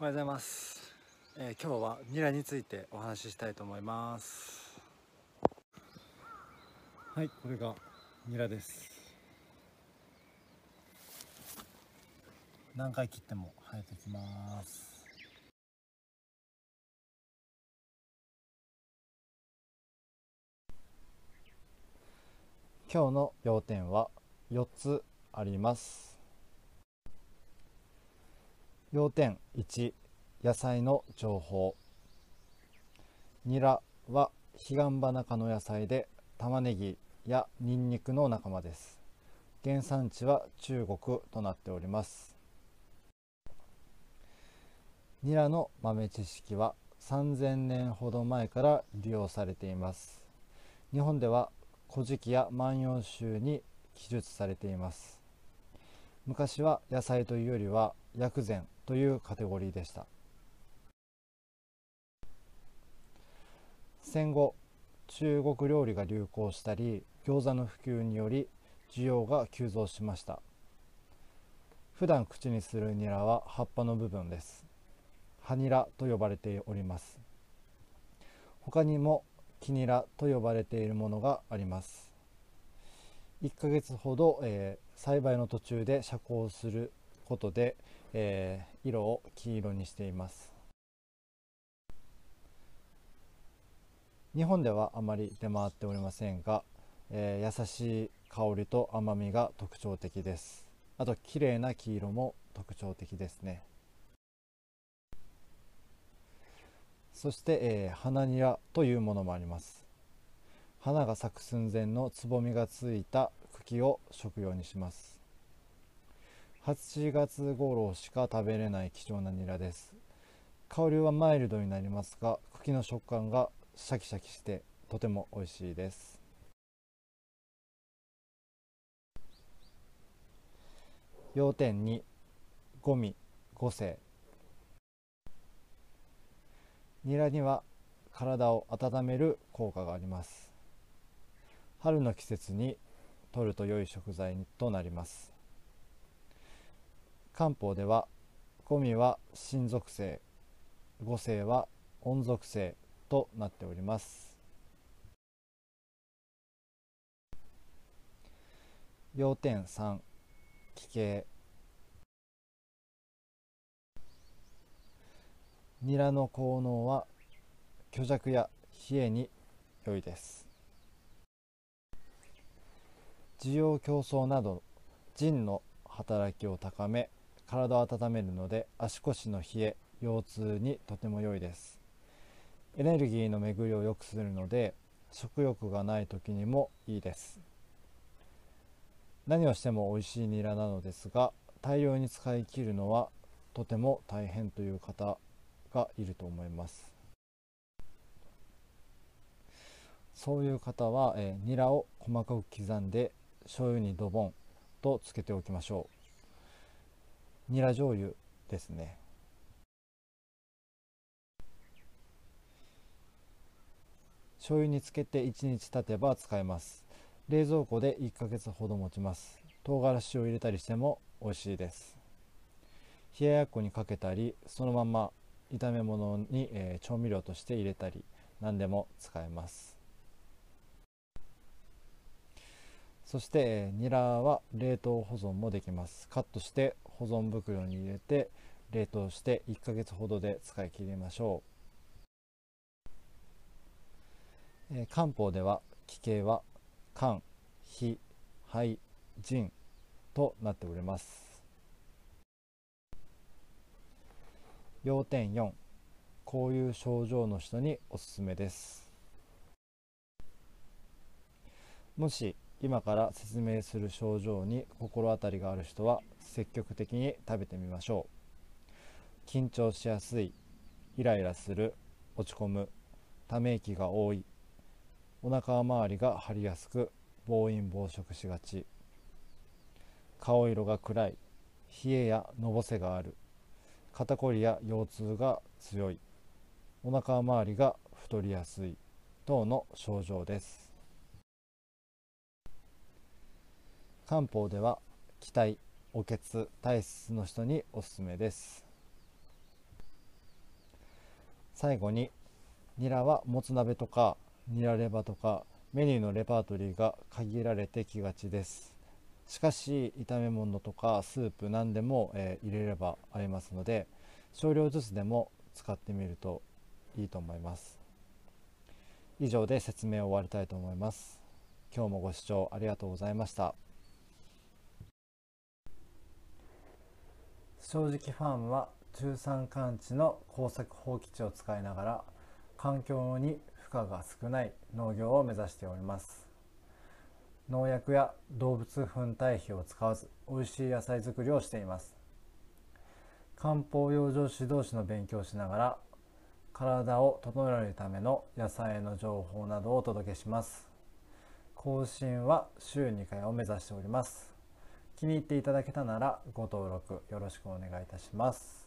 おはようございます、えー、今日はニラについてお話ししたいと思います。はいこれがニラです。何回切っても生えてきます。今日の要点は4つあります。要点1野菜の情報。ニラは彼岸花科の野菜で玉ねぎやニンニクの仲間です。原産地は中国となっております。ニラの豆知識は3000年ほど前から利用されています。日本では古事記や万葉集に記述されています。昔は野菜というよりは薬膳というカテゴリーでした。戦後中国料理が流行したり餃子の普及により需要が急増しました。普段口にするニラは葉っぱの部分です。葉ニラと呼ばれております。他にも木ニラと呼ばれているものがあります。1ヶ月ほど、えー、栽培の途中で遮光することで、えー、色を黄色にしています。日本ではあまり出回っておりませんが、えー、優しい香りと甘みが特徴的です。あと綺麗な黄色も特徴的ですね。そして、えー、花ニラというものもあります。花が咲く寸前のつぼみがついた茎を食用にします。8月頃しか食べれない貴重なニラです。香りはマイルドになりますが茎の食感がシャキシャキしてとても美味しいです。要点2ゴミ5世ニラには体を温める効果があります。春の季節に摂ると良い食材となります。漢方では五味は新属性五性は温属性となっております。要点3気形。ニラの効能は虚弱や冷えに良いです。需要競争など腎の働きを高め体を温めるので足腰の冷え腰痛にとても良いです。エネルギーの巡りを良くするので食欲がない時にもいいです。何をしても美味しいニラなのですが大量に使い切るのはとても大変という方がいると思います。そういう方は、えー、ニラを細かく刻んで醤油にドボンとつけておきましょう。ニラ醤油ですね。醤油につけて1日経てば使えます。冷蔵庫で1ヶ月ほど持ちます。唐辛子を入れたりしても美味しいです。冷ややっこにかけたりそのまま炒め物に、えー、調味料として入れたり何でも使えます。そして、ニラは冷凍保存もできます。カットして保存袋に入れて冷凍して1ヶ月ほどで使い切りましょう、えー、漢方では気形は肝脾肺腎となっております。要点4こういう症状の人におすすめです。もし今から説明する症状に心当たりがある人は積極的に食べてみましょう。緊張しやすいイライラする落ち込むため息が多いお腹周りが張りやすく暴飲暴食しがち。顔色が暗い冷えやのぼせがある肩こりや腰痛が強い。お腹周りが太りやすい。等の症状です。漢方では気体お血体質の人におすすめです。最後にニラはもつ鍋とかニラレバとかメニューのレパートリーが限られてきがちです。しかし炒め物とかスープ何でも、えー、入れればありますので少量ずつでも使ってみるといいと思います。以上で説明を終わりたいと思います。今日もご視聴ありがとうございました。正直ファームは中山間地の耕作放棄地を使いながら環境に負荷が少ない農業を目指しております。農薬や動物粉堆肥を使わず美味しい野菜作りをしています。漢方養生指導士の勉強をしながら体を整えるための野菜の情報などをお届けします。更新は週2回を目指しております。気に入っていただけたならご登録よろしくお願いいたします。